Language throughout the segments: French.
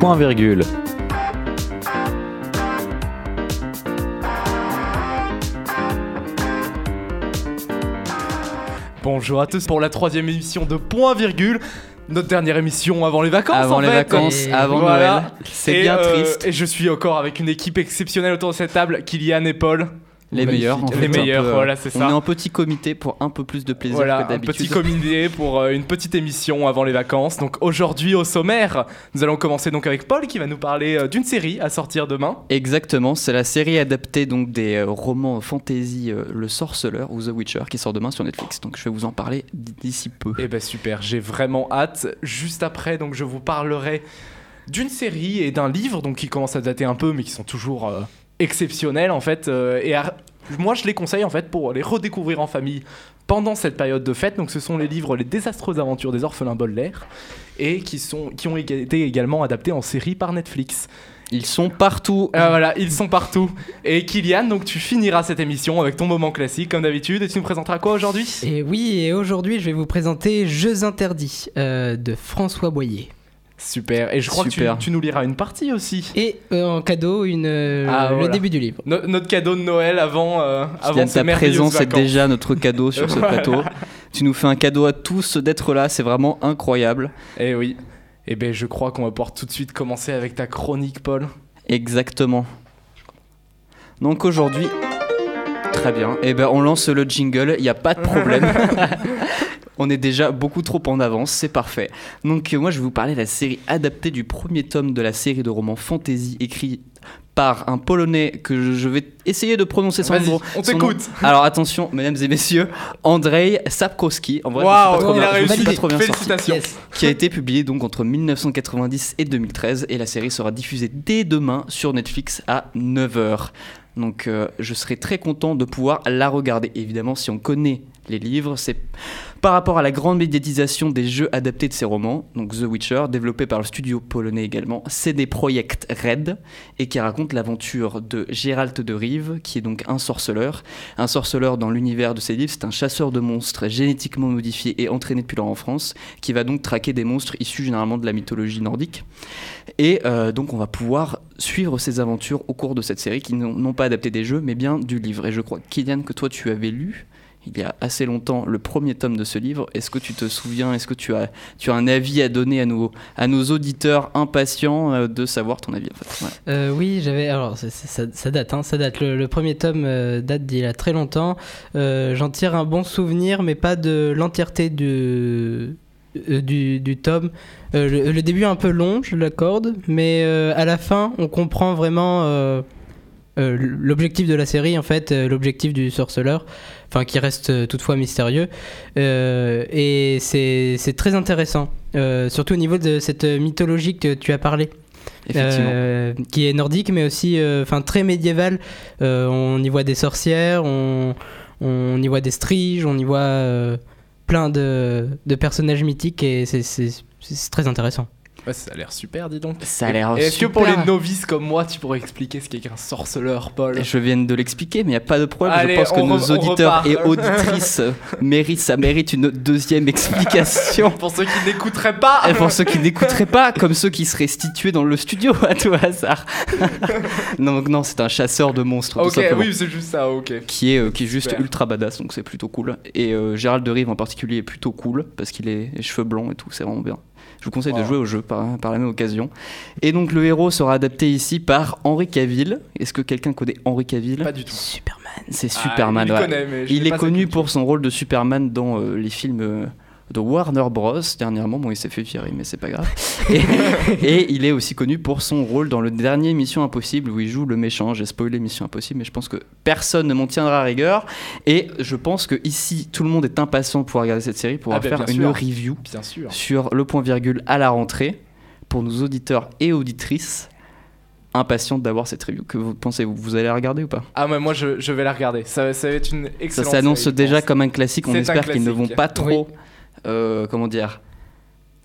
Point virgule. Bonjour à tous pour la troisième émission de Point Virgule. Notre dernière émission avant les vacances. Avant en les fait. vacances, Et avant voilà. Noël. C'est bien euh, triste. Et je suis encore avec une équipe exceptionnelle autour de cette table, Kylian et Paul. Les meilleurs, en Les fait, un meilleurs, peu, euh, voilà, c'est On ça. est en petit comité pour un peu plus de plaisir Voilà, que un petit d'habitude. comité pour euh, une petite émission avant les vacances. Donc aujourd'hui au sommaire, nous allons commencer donc avec Paul qui va nous parler euh, d'une série à sortir demain. Exactement, c'est la série adaptée donc des euh, romans fantasy Le Sorceleur ou The Witcher qui sort demain sur Netflix. Donc je vais vous en parler d'ici peu. Eh ben super, j'ai vraiment hâte. Juste après, donc je vous parlerai d'une série et d'un livre donc qui commencent à dater un peu, mais qui sont toujours exceptionnels en fait. euh, et à- moi, je les conseille en fait pour les redécouvrir en famille pendant cette période de fête. Donc, ce sont les livres Les désastreuses aventures des orphelins Baudelaire et qui sont qui ont été également adaptés en série par Netflix. Ils sont partout. Ah, voilà, ils sont partout. Et Kylian, donc tu finiras cette émission avec ton moment classique comme d'habitude. Et tu nous présenteras quoi aujourd'hui? Et oui, et aujourd'hui je vais vous présenter Jeux interdits euh, de François Boyer. Super. Et je crois Super. que tu, tu nous liras une partie aussi. Et euh, en cadeau, une, euh, Ah, le voilà. début du livre. No- notre cadeau de Noël avant, euh, avant ta présence est déjà notre cadeau sur ce plateau. Tu nous fais un cadeau à tous d'être là, c'est vraiment incroyable. Eh oui. Eh ben, je crois qu'on va pouvoir tout de suite commencer avec ta chronique, Paul. Exactement. Donc aujourd'hui, très bien. Et ben on lance le jingle, il n'y a pas de problème. on est déjà beaucoup trop en avance, c'est parfait. Donc euh, moi je vais vous parler de la série adaptée du premier tome de la série de romans fantasy écrit par un polonais que je- vais essayer de prononcer son Vas-y, nom. on t'écoute. Alors attention, mesdames et messieurs, Andrei Sapkowski. En vrai, il a pas trop bien- je me suis réussi. pas trop bien sorti Félicitations. Yes. qui a été publié donc entre 1990 et 2013 et la série sera diffusée dès demain sur Netflix à 9h. Donc euh, je serai très content de pouvoir la regarder. Évidemment, si on connaît les livres, c'est par rapport à la grande médiatisation des jeux adaptés de ces romans, donc The Witcher, développé par le studio polonais également, CD Projekt Red, et qui raconte l'aventure de Gérald de Rive, qui est donc un sorceleur. Un sorceleur dans l'univers de ces livres, c'est un chasseur de monstres génétiquement modifié et entraîné depuis leur enfance, qui va donc traquer des monstres issus généralement de la mythologie nordique. Et euh, donc on va pouvoir suivre ses aventures au cours de cette série, qui n'ont pas adapté des jeux, mais bien du livre. Et je crois, Kylian, que toi tu avais lu il y a assez longtemps le premier tome de ce livre. Est-ce que tu te souviens, est-ce que tu as, tu as un avis à donner à nos, à nos auditeurs impatients euh, de savoir ton avis. Euh, oui, j'avais. Alors, ça, date, hein, ça date. Le, premier tome euh, date d'il y a très longtemps. J'en tire un bon souvenir, mais pas de l'entièreté du, du, tome. Le, début est un peu long, je l'accorde, mais à la fin, on comprend vraiment l'objectif de la série, en fait, l'objectif du sorceleur, enfin qui reste euh, toutefois mystérieux. Euh, et c'est très intéressant, euh, surtout au niveau de cette mythologie que tu as parlé. Euh, qui est nordique mais aussi euh, très médiéval. Euh, on y voit des sorcières, on, on y voit des striges, on y voit plein de, de personnages mythiques et c'est très intéressant. Ouais, ça a l'air super, dis donc. Ça a l'air Et Est-ce que pour super. les novices comme moi, tu pourrais expliquer ce qu'est qu'un sorceleur, Paul Je viens de l'expliquer, mais il n'y a pas de problème. Allez, je pense que nos auditeurs et auditrices méritent, ça mérite une deuxième explication. Pour ceux qui n'écouteraient pas Et pour ceux qui n'écouteraient pas, comme ceux qui seraient situés dans le studio à tout hasard. non, donc non, c'est un chasseur de monstres, Ok, oui, c'est juste ça, ok. Qui est, euh, qui est juste Super. ultra badass, donc c'est plutôt cool. Et euh, Gérald de Rive en particulier est plutôt cool, parce qu'il est les cheveux blancs et tout, c'est vraiment bien. Je vous conseille de jouer au jeu par, par la même occasion. Et donc le héros sera adapté ici par Henri Cavill. Est-ce que quelqu'un connaît Henri Cavill? Pas du tout. Superman. C'est Ah, Superman. il ouais. connaît, mais je Il est connu pour son rôle de Superman dans euh, les films euh, de Warner Bros. Dernièrement, bon, il s'est fait virer, mais c'est pas grave. Et, et il est aussi connu pour son rôle dans le dernier Mission Impossible où il joue le méchant. J'ai spoilé Mission Impossible, mais je pense que personne ne m'en tiendra à rigueur. Et je pense que ici, tout le monde est impatient de pouvoir regarder cette série pour Ah ben, faire une sûr. review Bien sûr. sur le point virgule à la rentrée pour nos auditeurs et auditrices impatients d'avoir cette review. Que vous pensez-vous? Vous allez la regarder ou pas? Ah, mais moi, je, je vais la regarder. Ça, ça va être une Ça excellente s'annonce série, je déjà comme un classique. On espère qu'ils ne vont pas trop, euh, comment dire,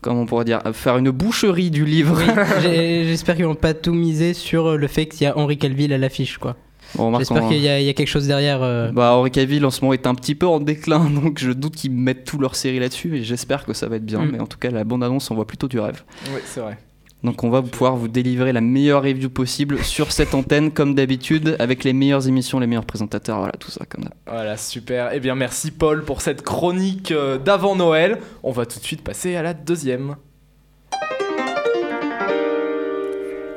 comment on pourrait dire, euh, faire une boucherie du livre. Oui, j'espère qu'ils vont pas tout miser sur le fait qu'il y a Henri Calville à l'affiche quoi. Bon, J'espère on- qu'il y, a il y a quelque chose derrière. euh, Bah, Henri Cavill en ce moment est un petit peu en déclin, donc je doute qu'ils mettent toute leur série là-dessus et j'espère que ça va être bien. Mm. Mais en tout cas, la bande-annonce envoie plutôt du rêve. Oui, c'est vrai. Donc on va pouvoir vous délivrer la meilleure review possible sur cette antenne, comme d'habitude, avec les meilleures émissions, les meilleurs présentateurs, voilà, tout ça comme d'hab. Voilà, super. Eh bien, merci Paul pour cette chronique euh, d'avant Noël. On va tout de suite passer à la deuxième.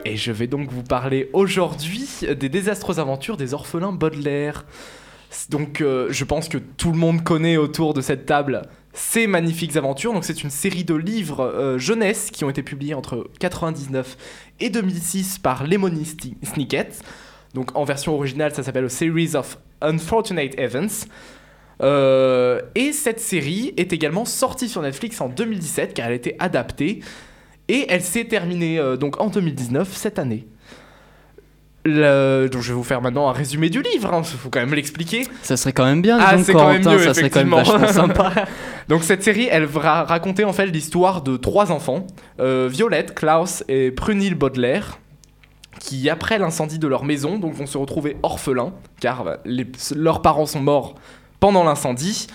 Et je vais donc vous parler aujourd'hui des désastreuses aventures des orphelins Baudelaire. Donc, euh, je pense que tout le monde connaît autour de cette table ces magnifiques aventures. Donc, c'est une série de livres euh, jeunesse qui ont été publiés entre 99 et 2006 par Lemony Sni- Snicket. Donc, en version originale, ça s'appelle A Series of Unfortunate Events. Euh, et cette série est également sortie sur Netflix en 2017 car elle a été adaptée et elle s'est terminée euh, en 2019 cette année. Le- donc je vais vous faire maintenant un résumé du livre, il faut quand même l'expliquer. Ça serait quand même bien, Ah, c'est quand même mieux, ça serait quand même vachement sympa. Donc cette série, elle va raconter en fait l'histoire de trois enfants, euh, Violette, Klaus et Prunil Baudelaire, qui après l'incendie de leur maison, donc vont se retrouver orphelins, car bah, les- leurs parents sont morts pendant l'incendie.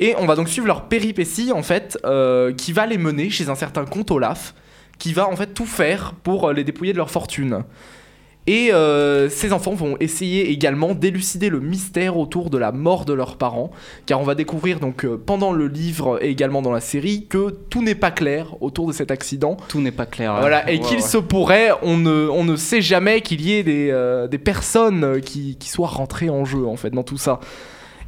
Et on va donc suivre leur péripétie en fait, euh, qui va les mener chez un certain comte Olaf, qui va en fait tout faire pour euh, les dépouiller de leur fortune. Et euh, ces enfants vont essayer également d'élucider le mystère autour de la mort de leurs parents, car on va découvrir donc euh, pendant le livre et également dans la série que tout n'est pas clair autour de cet accident. Tout n'est pas clair. Voilà, et qu'il ouais. se pourrait, on ne, on ne sait jamais qu'il y ait des, euh, des personnes qui, qui soient rentrées en jeu en fait dans tout ça.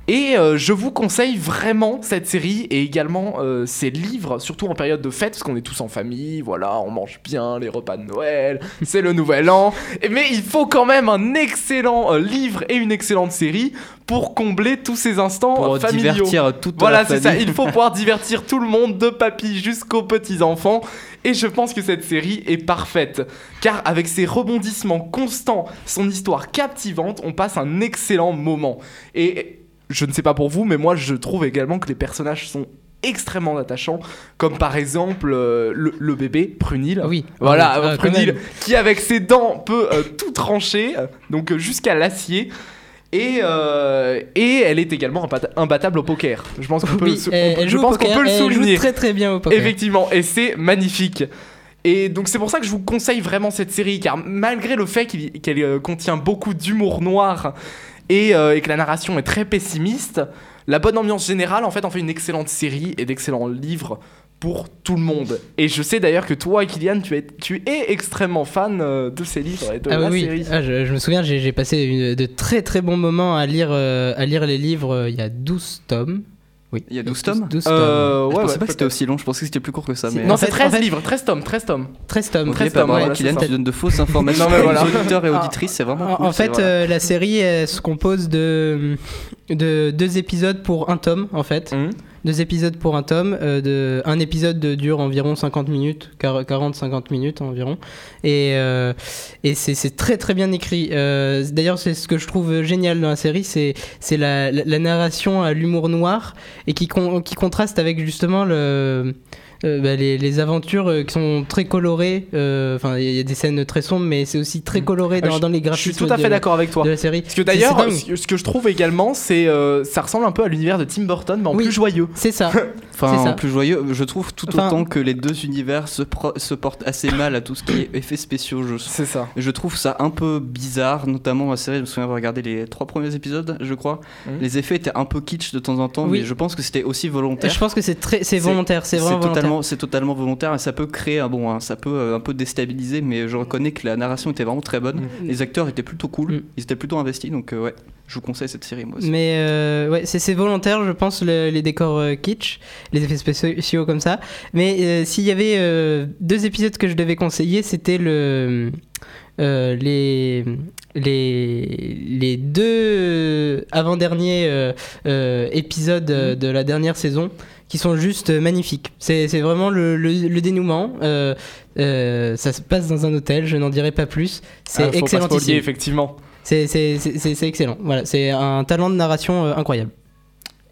Et euh, je vous conseille vraiment cette série et également euh, ces livres, surtout en période de fête, parce qu'on est tous en famille, voilà, on mange bien les repas de Noël, c'est le nouvel an. Mais il faut quand même un excellent euh, livre et une excellente série pour combler tous ces instants Pour familiaux. divertir toute Voilà, c'est ça. Il faut pouvoir divertir tout le monde, de papy jusqu'aux petits-enfants. Et je pense que cette série est parfaite. Car avec ses rebondissements constants, son histoire captivante, on passe un excellent moment. Et je ne sais pas pour vous, mais moi je trouve également que les personnages sont extrêmement attachants. Comme par exemple euh, le, le bébé, Prunil. Oui. Voilà, Ah, euh, Prunil, qui avec ses dents peut euh, tout trancher, donc euh, jusqu'à l'acier. Et, euh, et elle est également imbat- imbattable au poker. Je pense qu'on peut, Oui, le sou- elle, on peut- elle je joue au pense qu'on poker, peut le elle joue souligner. très très bien au poker. Effectivement, et c'est magnifique. Et donc c'est pour ça que je vous conseille vraiment cette série, car malgré le fait qu'elle contient beaucoup d'humour noir et, euh, et que la narration est très pessimiste, la bonne ambiance générale en fait en fait une excellente série et d'excellents livres pour tout le monde. Et je sais d'ailleurs que toi, Kylian, tu es, tu es extrêmement fan euh, de ces livres et de Ah la oui, série. Ah, je, je me souviens, j'ai passé une- de très très bons moments à lire, euh, à lire les livres. Il y a 12 tomes. Oui. Il y a 12 tomes 12 Euh, Je ouais, pensais ouais, pas que c'était aussi long, je pensais que c'était plus court que ça. Mais... Non, c'est fait- 13 en fait- livres, 13 tomes, 13 tomes. 13 tomes. Ok, 13 bah, tomes, voilà, c'est Kylian, ça. tu donnes de fausses informations Non, mais aux voilà. auditeurs et Ah. auditrices, c'est vraiment En, cool. en fait, voilà. euh, la série elle se compose de, de deux épisodes pour un tome, en fait. Hum. Deux épisodes pour un tome. euh, de, un épisode de- dure environ 50 minutes, 40-50 minutes environ. Et, euh, et c'est très très bien écrit. Euh, D'ailleurs, c'est ce que je trouve génial dans la série, c'est la, la- la narration à l'humour noir et qui, qui contraste avec justement le... euh, bah, les, les aventures euh, qui sont très colorées, euh, enfin il y a des scènes très sombres, mais c'est aussi très Mm. coloré Ah, dans, dans les Je graphismes suis tout à fait d'accord avec toi. de la série. Parce que d'ailleurs, ce que- je trouve également, c'est ça ressemble un peu à l'univers de Tim Burton, mais en Oui. plus joyeux. C'est ça. Enfin, plus joyeux, je trouve tout Enfin- autant que les deux univers se, portent assez mal à tout ce qui est effets spéciaux. Je, C'est ça. je trouve ça un peu bizarre, notamment la série. Je me souviens avoir regardé les trois premiers épisodes, je crois. Les effets étaient un peu kitsch de temps en temps, Oui. mais je pense que c'était aussi Et volontaire. je pense que c'est très, c'est C'est- volontaire, c'est vraiment totalement, c'est totalement volontaire et ça peut créer un bon, hein, ça peut euh, un peu déstabiliser, mais je reconnais que la narration était vraiment très bonne. Mm. Les acteurs étaient plutôt cool, Mm. ils étaient plutôt investis, donc euh, ouais, je vous conseille cette série moi aussi. Mais euh, ouais, c'est volontaire, je pense, le- les décors euh, kitsch, les effets spéciaux comme ça. Mais euh, s'il y avait euh, deux épisodes que je devais conseiller, c'était le euh, les les les deux avant-derniers euh, euh, épisodes de la dernière saison qui sont juste magnifiques. C'est vraiment le, le- le dénouement. Euh, euh, ça se passe dans un hôtel, je n'en dirai pas plus. C'est Ah, faut pas effectivement. C'est c'est- c'est- c'est- c'est excellent. Voilà, c'est un talent de narration euh, incroyable.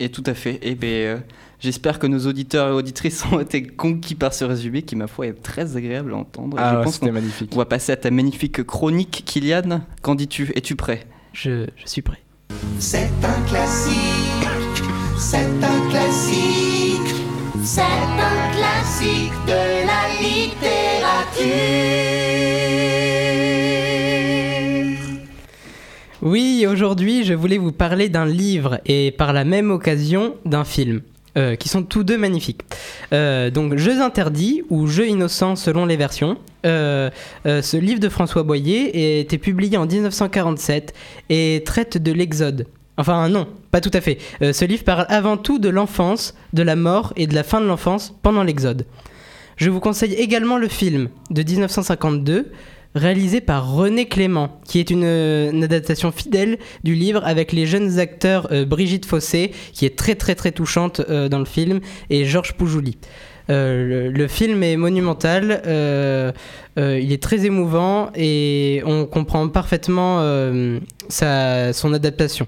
Et tout à fait. Et ben, euh, j'espère que nos auditeurs et auditrices ont été conquis par ce résumé qui, ma foi, est très agréable à entendre. Ah, je ouais, pense qu'on magnifique. on va passer à ta magnifique chronique, Kylian. Qu'en dis-tu? Es-tu prêt? Je, je suis prêt. C'est un classique, c'est un classique, c'est un classique de la littérature. Aujourd'hui, je voulais vous parler d'un livre et par la même occasion d'un film. euh, qui sont tous deux magnifiques. Euh, donc, Jeux interdits ou Jeux innocents selon les versions. Euh, ce livre de François Boyer a été publié en 1947 et traite de l'Exode. Enfin, non, pas tout à fait. Ce livre parle avant tout de l'enfance, de la mort et de la fin de l'enfance pendant l'Exode. Je vous conseille également le film de 1952 réalisé par René Clément, qui est une, une adaptation fidèle du livre avec les jeunes acteurs euh, Brigitte Fossé, qui est très très très touchante euh, dans le film, et Georges Poujouli. Euh, le, le film est monumental, euh, euh, il est très émouvant et on comprend parfaitement euh, sa- son adaptation.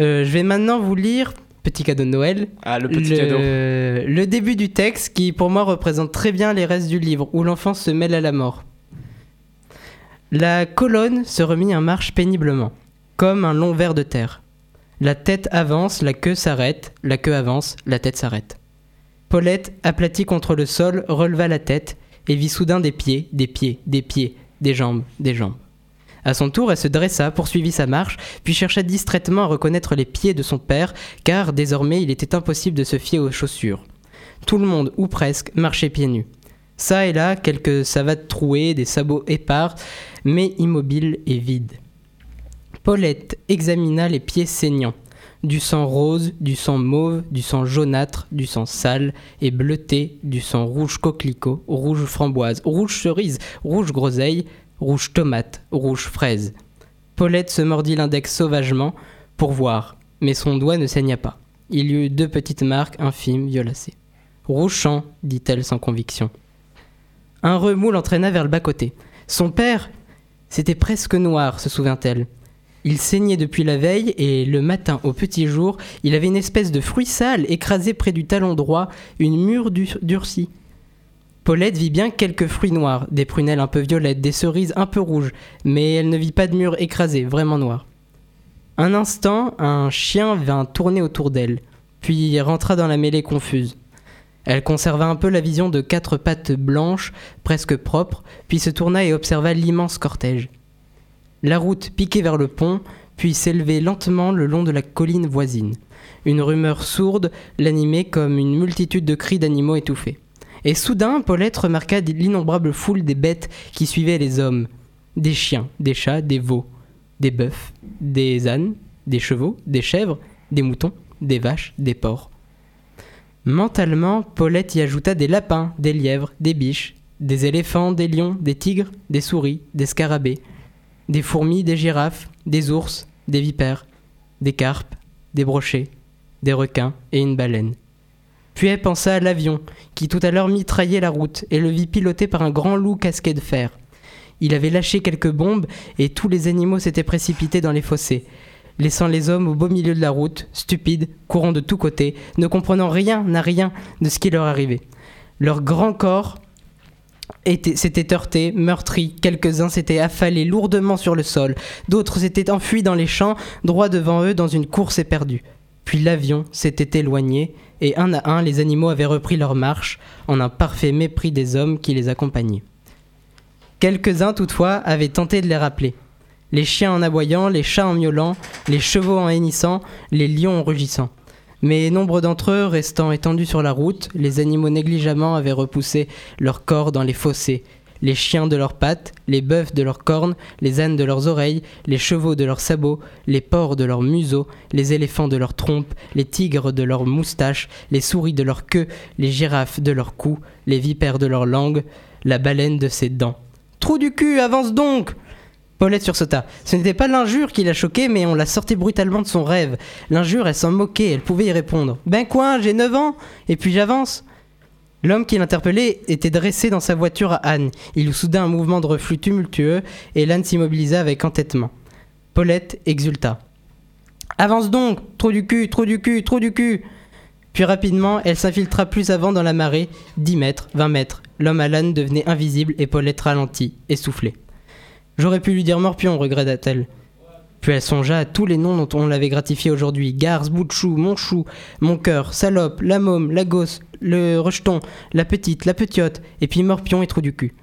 Euh, je vais maintenant vous lire, petit cadeau de Noël, Ah, le petit le, cadeau. le début du texte qui pour moi représente très bien les restes du livre où l'enfant se mêle à la mort. La colonne se remit en marche péniblement, comme un long ver de terre. La tête avance, la queue s'arrête, la queue avance, la tête s'arrête. Paulette, aplatie contre le sol, releva la tête et vit soudain des pieds, des pieds, des pieds, des jambes, des jambes. À son tour, elle se dressa, poursuivit sa marche, puis chercha distraitement à reconnaître les pieds de son père, car désormais il était impossible de se fier aux chaussures. Tout le monde, ou presque, marchait pieds nus. Ça et là, quelques savates trouées, des sabots épars, mais immobiles et vides. Paulette examina les pieds saignants. Du sang rose, du sang mauve, du sang jaunâtre, du sang sale et bleuté, du sang rouge coquelicot, rouge framboise, rouge cerise, rouge groseille, rouge tomate, rouge fraise. Paulette se mordit l'index sauvagement pour voir, mais son doigt ne saigna pas. Il y eut deux petites marques infimes violacées. Rouge champ, dit-elle sans conviction. Un remous l'entraîna vers le bas-côté. Son père, c'était presque noir, se souvint-elle. Il saignait depuis la veille et le matin au petit jour, il avait une espèce de fruit sale écrasé près du talon droit, une mûre dur- durcie. Paulette vit bien quelques fruits noirs, des prunelles un peu violettes, des cerises un peu rouges, mais elle ne vit pas de mûre écrasée, vraiment noire. Un instant, un chien vint tourner autour d'elle, puis rentra dans la mêlée confuse. Elle conserva un peu la vision de quatre pattes blanches, presque propres, puis se tourna et observa l'immense cortège. La route piquait vers le pont, puis s'élevait lentement le long de la colline voisine. Une rumeur sourde l'animait comme une multitude de cris d'animaux étouffés. Et soudain, Paulette remarqua l'innombrable foule des bêtes qui suivaient les hommes. Des chiens, des chats, des veaux, des bœufs, des ânes, des chevaux, des chèvres, des moutons, des vaches, des porcs. Mentalement, Paulette y ajouta des lapins, des lièvres, des biches, des éléphants, des lions, des tigres, des souris, des scarabées, des fourmis, des girafes, des ours, des vipères, des carpes, des brochets, des requins et une baleine. Puis elle pensa à l'avion, qui tout à l'heure mitraillait la route, et le vit piloté par un grand loup casqué de fer. Il avait lâché quelques bombes, et tous les animaux s'étaient précipités dans les fossés, laissant les hommes au beau milieu de la route, stupides, courant de tous côtés, ne comprenant rien à rien de ce qui leur arrivait. Leur grand corps était- s'était heurté, meurtri, quelques-uns s'étaient affalés lourdement sur le sol, d'autres s'étaient enfuis dans les champs, droit devant eux dans une course éperdue. Puis l'avion s'était éloigné, et un à un les animaux avaient repris leur marche, en un parfait mépris des hommes qui les accompagnaient. Quelques-uns toutefois avaient tenté de les rappeler. Les chiens en aboyant, les chats en miaulant, les chevaux en hennissant, les lions en rugissant. Mais nombre d'entre eux restant étendus sur la route, les animaux négligemment avaient repoussé leurs corps dans les fossés, les chiens de leurs pattes, les bœufs de leurs cornes, les ânes de leurs oreilles, les chevaux de leurs sabots, les porcs de leurs museaux, les éléphants de leurs trompes, les tigres de leurs moustaches, les souris de leur queue, les girafes de leur cou, les vipères de leur langue, la baleine de ses dents. Trou du cul, avance donc Paulette sursauta. Ce n'était pas l'injure qui la choquait, mais on la sortait brutalement de son rêve. L'injure, elle s'en moquait, elle pouvait y répondre. Ben quoi, j'ai 9 ans, et puis j'avance. L'homme qui l'interpellait était dressé dans sa voiture à Anne. Il eut soudain un mouvement de reflux tumultueux, et l'âne s'immobilisa avec entêtement. Paulette exulta. Avance donc Trop du cul, trop du cul, trop du cul Puis rapidement, elle s'infiltra plus avant dans la marée, 10 mètres, 20 mètres. L'homme à l'âne devenait invisible et Paulette ralentit, essoufflée. J'aurais pu lui dire morpion, regretta-t-elle. Puis elle songea à tous les noms dont on l'avait gratifié aujourd'hui. Garce, bout de chou, mon cœur, salope, la môme, la gosse, le rejeton, la petite, la petite, et puis morpion et trou du cul.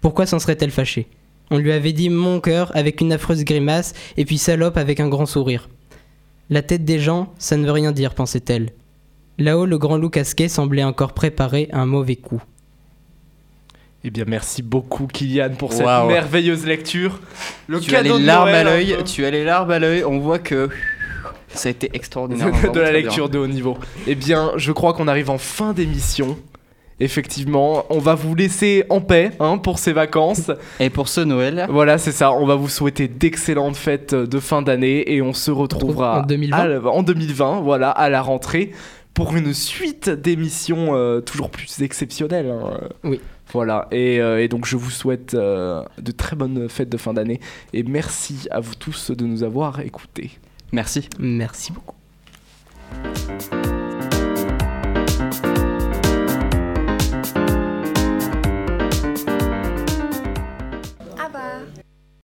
Pourquoi s'en serait-elle fâchée? On lui avait dit mon cœur avec une affreuse grimace, et puis salope avec un grand sourire. La tête des gens, ça ne veut rien dire, pensait-elle. Là-haut, le grand loup casqué semblait encore préparer un mauvais coup. Eh bien, merci beaucoup, Kylian, pour cette merveilleuse lecture. Le tu as les larmes Noël, à l'œil, peu. tu as les larmes à l'œil, on voit que ça a été extraordinaire. de la lecture de haut niveau. Eh bien, je crois qu'on arrive en fin d'émission. Effectivement, on va vous laisser en paix hein, pour ces vacances. Et pour ce Noël, Voilà, c'est ça. On va vous souhaiter d'excellentes fêtes de fin d'année et on se retrouvera En 2020. à la- en 2020, voilà, à la rentrée pour une suite d'émissions euh, toujours plus exceptionnelles. hein. Oui. Voilà, et, euh, et donc je vous souhaite euh, de très bonnes fêtes de fin d'année et merci à vous tous de nous avoir écoutés. merci. Merci beaucoup.